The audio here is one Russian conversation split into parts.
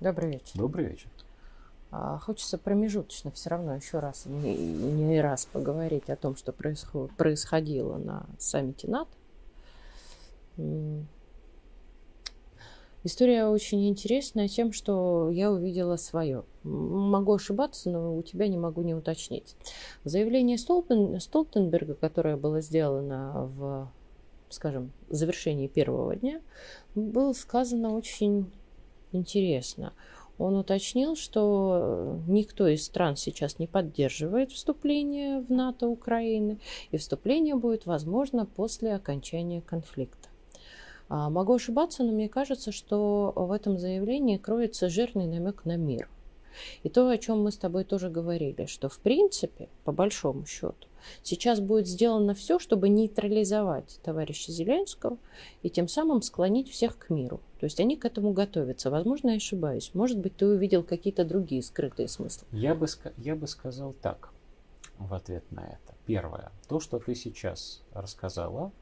Добрый вечер. Добрый вечер. А, хочется промежуточно все равно еще раз, не, не раз поговорить о том, что происход, происходило на саммите НАТО. История очень интересная тем, что я увидела свое. Могу ошибаться, но у тебя не могу не уточнить. Заявление Столтен, Столтенберга, которое было сделано в, скажем, завершении первого дня, было сказано очень интересно. Он уточнил, что никто из стран сейчас не поддерживает вступление в НАТО Украины, и вступление будет возможно после окончания конфликта. А, могу ошибаться, но мне кажется, что в этом заявлении кроется жирный намек на мир. И то, о чем мы с тобой тоже говорили, что в принципе, по большому счету, сейчас будет сделано все, чтобы нейтрализовать товарища Зеленского и тем самым склонить всех к миру. То есть они к этому готовятся. Возможно, я ошибаюсь. Может быть, ты увидел какие-то другие скрытые смыслы. Я бы, я бы сказал так в ответ на это. Первое. То, что ты сейчас рассказала,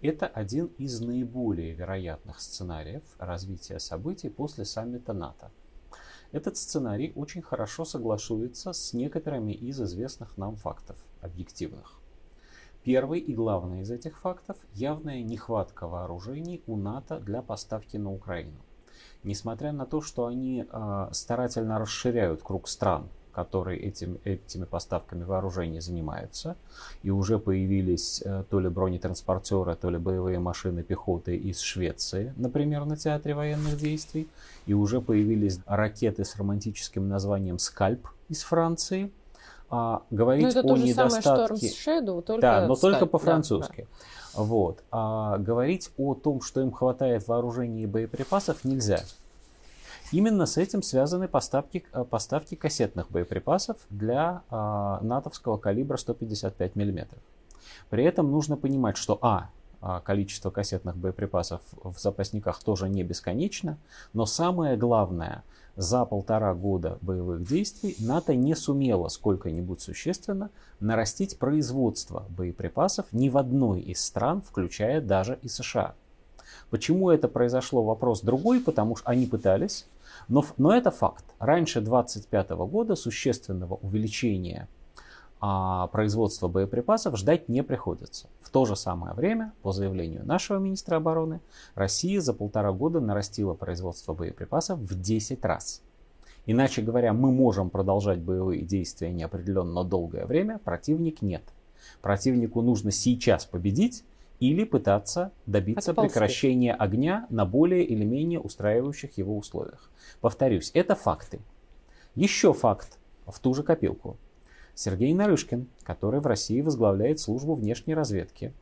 это один из наиболее вероятных сценариев развития событий после саммита НАТО. Этот сценарий очень хорошо соглашуется с некоторыми из известных нам фактов, объективных. Первый и главный из этих фактов – явная нехватка вооружений у НАТО для поставки на Украину. Несмотря на то, что они э, старательно расширяют круг стран, которые этим, этими поставками вооружений занимаются. И уже появились э, то ли бронетранспортеры, то ли боевые машины пехоты из Швеции, например, на театре военных действий. И уже появились ракеты с романтическим названием «Скальп» из Франции. А, говорить ну, это о то же недостатке... Самое, Shadow, только да, но Skype. только по-французски. Да, да. Вот. А говорить о том, что им хватает вооружений и боеприпасов, нельзя. Именно с этим связаны поставки, э, поставки кассетных боеприпасов для э, натовского калибра 155 мм. При этом нужно понимать, что а, а, количество кассетных боеприпасов в запасниках тоже не бесконечно, но самое главное, за полтора года боевых действий НАТО не сумело сколько-нибудь существенно нарастить производство боеприпасов ни в одной из стран, включая даже и США. Почему это произошло, вопрос другой, потому что они пытались, но, но это факт. Раньше 2025 года существенного увеличения а, производства боеприпасов ждать не приходится. В то же самое время, по заявлению нашего министра обороны, Россия за полтора года нарастила производство боеприпасов в 10 раз. Иначе говоря, мы можем продолжать боевые действия неопределенно долгое время, противник нет. Противнику нужно сейчас победить, или пытаться добиться Отползти. прекращения огня на более или менее устраивающих его условиях. Повторюсь, это факты. Еще факт в ту же копилку. Сергей Нарышкин, который в России возглавляет службу внешней разведки,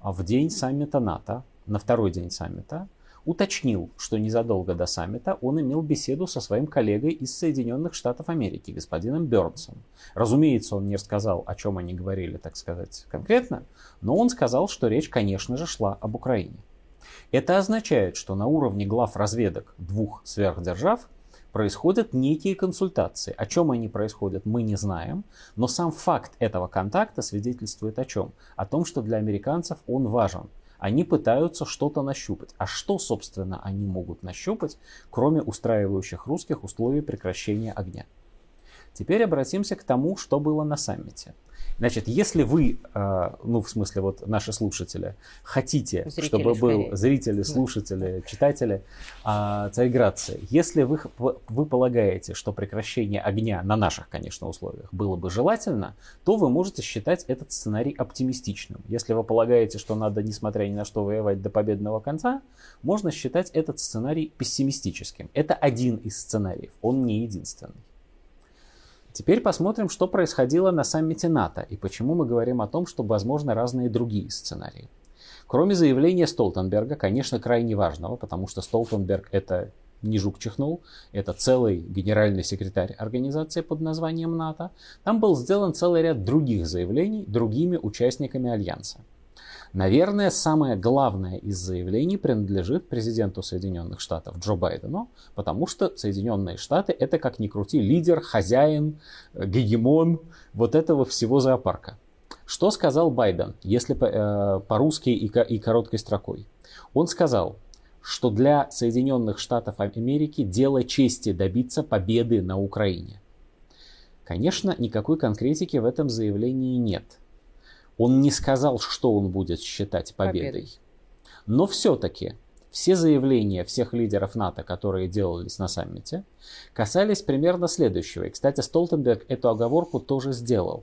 а в день саммита НАТО, на второй день саммита, уточнил, что незадолго до саммита он имел беседу со своим коллегой из Соединенных Штатов Америки, господином Бернсом. Разумеется, он не рассказал, о чем они говорили, так сказать, конкретно, но он сказал, что речь, конечно же, шла об Украине. Это означает, что на уровне глав разведок двух сверхдержав происходят некие консультации. О чем они происходят, мы не знаем, но сам факт этого контакта свидетельствует о чем? О том, что для американцев он важен – они пытаются что-то нащупать. А что, собственно, они могут нащупать, кроме устраивающих русских условий прекращения огня? Теперь обратимся к тому, что было на саммите. Значит, если вы, э, ну, в смысле, вот наши слушатели, хотите, зрители, чтобы был зрители, слушатели, читатели э, Царьградцы, если вы, вы полагаете, что прекращение огня на наших, конечно, условиях было бы желательно, то вы можете считать этот сценарий оптимистичным. Если вы полагаете, что надо, несмотря ни на что, воевать до победного конца, можно считать этот сценарий пессимистическим. Это один из сценариев, он не единственный. Теперь посмотрим, что происходило на саммите НАТО и почему мы говорим о том, что возможны разные другие сценарии. Кроме заявления Столтенберга, конечно, крайне важного, потому что Столтенберг это не жук чихнул, это целый генеральный секретарь организации под названием НАТО, там был сделан целый ряд других заявлений другими участниками Альянса. Наверное, самое главное из заявлений принадлежит президенту Соединенных Штатов Джо Байдену, потому что Соединенные Штаты это, как ни крути, лидер, хозяин, э, гегемон вот этого всего зоопарка. Что сказал Байден, если э, по-русски и, и короткой строкой? Он сказал, что для Соединенных Штатов Америки дело чести добиться победы на Украине. Конечно, никакой конкретики в этом заявлении нет. Он не сказал, что он будет считать победой. победой. Но все-таки все заявления всех лидеров НАТО, которые делались на саммите, касались примерно следующего. И, кстати, Столтенберг эту оговорку тоже сделал.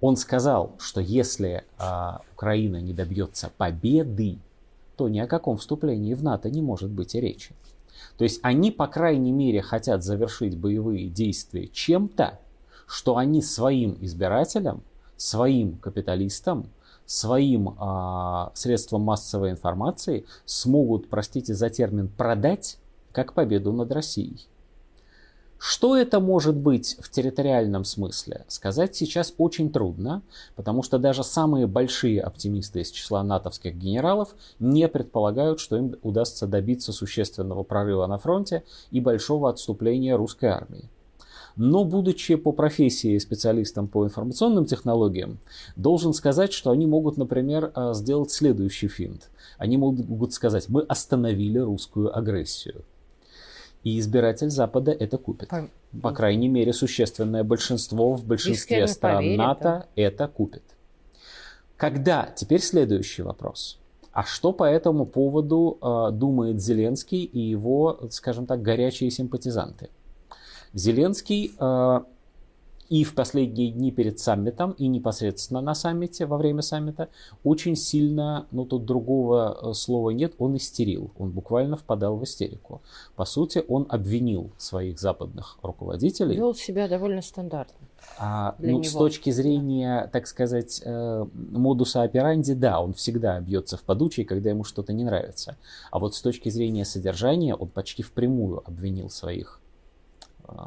Он сказал, что если а, Украина не добьется победы, то ни о каком вступлении в НАТО не может быть и речи. То есть они, по крайней мере, хотят завершить боевые действия чем-то, что они своим избирателям, своим капиталистам, своим э, средствам массовой информации смогут, простите за термин, продать как победу над Россией. Что это может быть в территориальном смысле? Сказать сейчас очень трудно, потому что даже самые большие оптимисты из числа натовских генералов не предполагают, что им удастся добиться существенного прорыва на фронте и большого отступления русской армии. Но, будучи по профессии специалистом по информационным технологиям, должен сказать, что они могут, например, э, сделать следующий финт. Они могут сказать, мы остановили русскую агрессию. И избиратель Запада это купит. По, По крайней мере, существенное большинство в большинстве стран поверит, НАТО да? это купит. Когда? Теперь следующий вопрос. А что по этому поводу э, думает Зеленский и его, скажем так, горячие симпатизанты? Зеленский э, и в последние дни перед саммитом, и непосредственно на саммите, во время саммита, очень сильно, ну тут другого э, слова нет, он истерил. Он буквально впадал в истерику. По сути, он обвинил своих западных руководителей. Вел себя довольно стандартно. А, ну, него. с точки зрения, так сказать, э, модуса операнди, да, он всегда бьется в подучий, когда ему что-то не нравится. А вот с точки зрения содержания он почти впрямую обвинил своих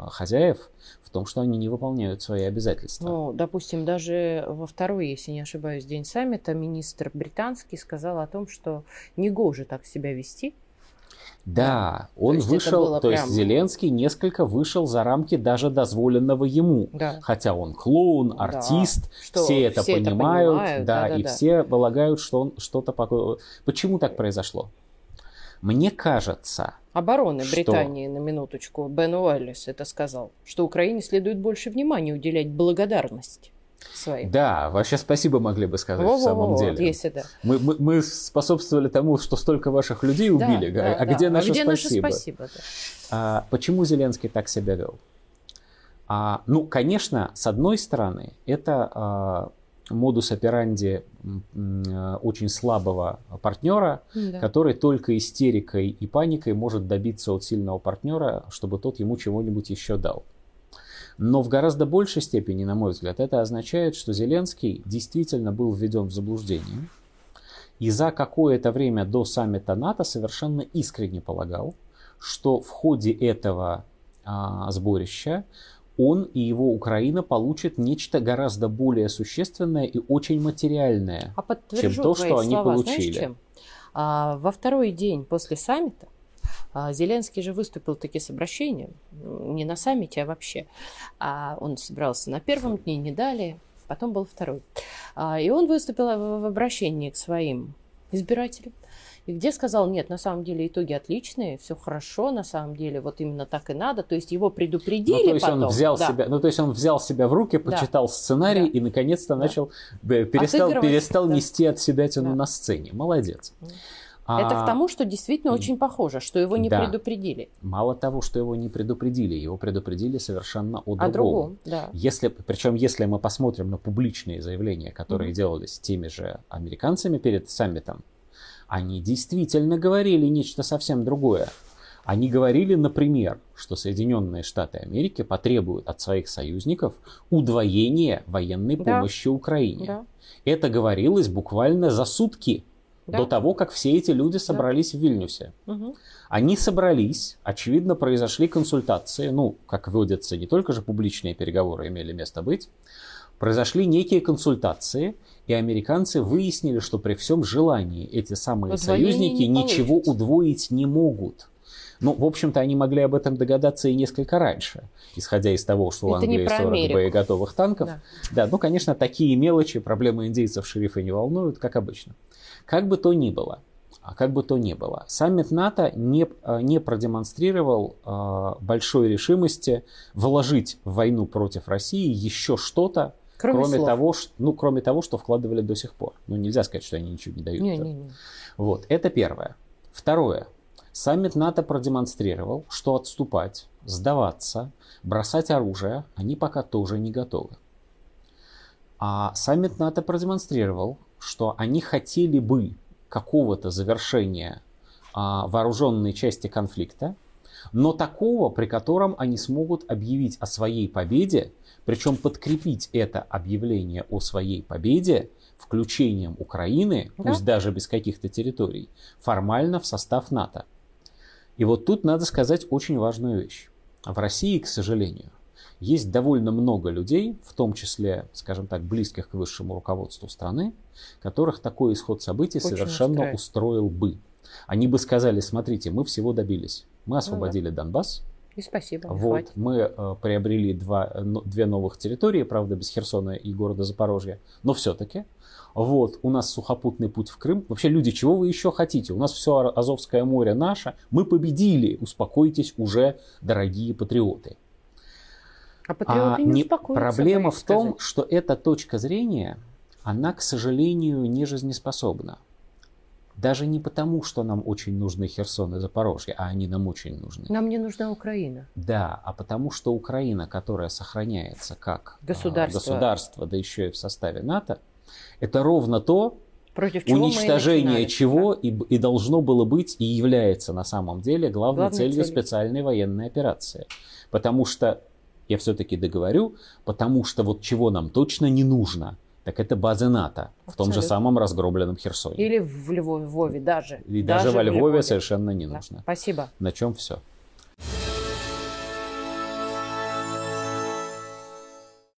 хозяев в том, что они не выполняют свои обязательства. Ну, допустим, даже во второй, если не ошибаюсь, день саммита министр британский сказал о том, что не гоже так себя вести. Да, он то вышел, то прям... есть Зеленский несколько вышел за рамки даже дозволенного ему. Да. Хотя он клоун, артист, да. что все это все понимают, это понимают да, да, да, и да. все полагают, что он что-то... Почему так произошло? Мне кажется, обороны что? Британии на минуточку, Бен Уэллис это сказал, что Украине следует больше внимания уделять благодарности. Своим. Да, вообще спасибо могли бы сказать Во-во-во, в самом деле. Если да. мы, мы, мы способствовали тому, что столько ваших людей убили. Да, а, да, где да. Наше а где спасибо? наше спасибо? Да. А, почему Зеленский так себя вел? А, ну, конечно, с одной стороны, это а, модус операнди очень слабого партнера, да. который только истерикой и паникой может добиться от сильного партнера, чтобы тот ему чего-нибудь еще дал. Но в гораздо большей степени, на мой взгляд, это означает, что Зеленский действительно был введен в заблуждение и за какое-то время до саммита НАТО совершенно искренне полагал, что в ходе этого а, сборища он и его Украина получат нечто гораздо более существенное и очень материальное, а чем то, что они слова, получили. Знаешь, чем? А, во второй день после саммита а, Зеленский же выступил таки с обращением, не на саммите, а вообще. А он собрался на первом дне, не далее, потом был второй. А, и он выступил в обращении к своим избирателям и где сказал, нет, на самом деле итоги отличные, все хорошо, на самом деле вот именно так и надо, то есть его предупредили ну, то есть потом. Он взял да. себя, ну, то есть он взял себя в руки, почитал да. сценарий да. и наконец-то да. начал, перестал, перестал да. нести от себя тяну да. на сцене. Молодец. Это а, к тому, что действительно очень похоже, что его не да. предупредили. Мало того, что его не предупредили, его предупредили совершенно о другом. О другом да. если, причем, если мы посмотрим на публичные заявления, которые mm-hmm. делались теми же американцами перед саммитом, они действительно говорили нечто совсем другое. Они говорили, например, что Соединенные Штаты Америки потребуют от своих союзников удвоения военной да. помощи Украине. Да. Это говорилось буквально за сутки да. до того, как все эти люди собрались да. в Вильнюсе. Угу. Они собрались, очевидно, произошли консультации, ну, как водится, не только же публичные переговоры имели место быть, произошли некие консультации, и американцы выяснили, что при всем желании эти самые Позволение союзники ничего удвоить не могут. Ну, в общем-то, они могли об этом догадаться и несколько раньше, исходя из того, что у Англии 40 Америку. боеготовых танков. Да. да, ну, конечно, такие мелочи, проблемы индейцев шерифа не волнуют, как обычно. Как бы то ни было, А как бы то ни было. Саммит НАТО не, а, не продемонстрировал э, большой решимости вложить в войну против России еще что-то, кроме, кроме, того, что, ну, кроме того, что вкладывали до сих пор. Ну, нельзя сказать, что они ничего не дают. Не, не, не. Вот, это первое. Второе. Саммит НАТО продемонстрировал, что отступать, сдаваться, бросать оружие они пока тоже не готовы. А саммит НАТО продемонстрировал, что они хотели бы какого-то завершения а, вооруженной части конфликта, но такого, при котором они смогут объявить о своей победе, причем подкрепить это объявление о своей победе включением Украины, да? пусть даже без каких-то территорий, формально в состав НАТО. И вот тут надо сказать очень важную вещь. В России, к сожалению, есть довольно много людей, в том числе, скажем так, близких к высшему руководству страны, которых такой исход событий Очень совершенно устраивает. устроил бы. Они бы сказали, смотрите, мы всего добились. Мы освободили ну, да. Донбасс. И спасибо. Вот, хватит. мы э, приобрели два, э, две новых территории, правда, без Херсона и города Запорожья, но все-таки. Вот, у нас сухопутный путь в Крым. Вообще, люди, чего вы еще хотите? У нас все Азовское море наше. Мы победили. Успокойтесь уже, дорогие патриоты. А патриоты а, не, не Проблема в том, сказать. что эта точка зрения, она, к сожалению, не жизнеспособна. Даже не потому, что нам очень нужны Херсон и Запорожье, а они нам очень нужны. Нам не нужна Украина. Да, а потому что Украина, которая сохраняется как а, государство, государство да еще и в составе НАТО, это ровно то, Против чего уничтожение чего и, и должно было быть и является на самом деле главной, главной целью целью. специальной военной операции. Потому что я все-таки договорю, потому что вот чего нам точно не нужно, так это базы НАТО Абсолютно. в том же самом разгромленном Херсоне. Или в Львове даже. И даже, даже во Львове, Львове совершенно не нужно. Да. Спасибо. На чем все.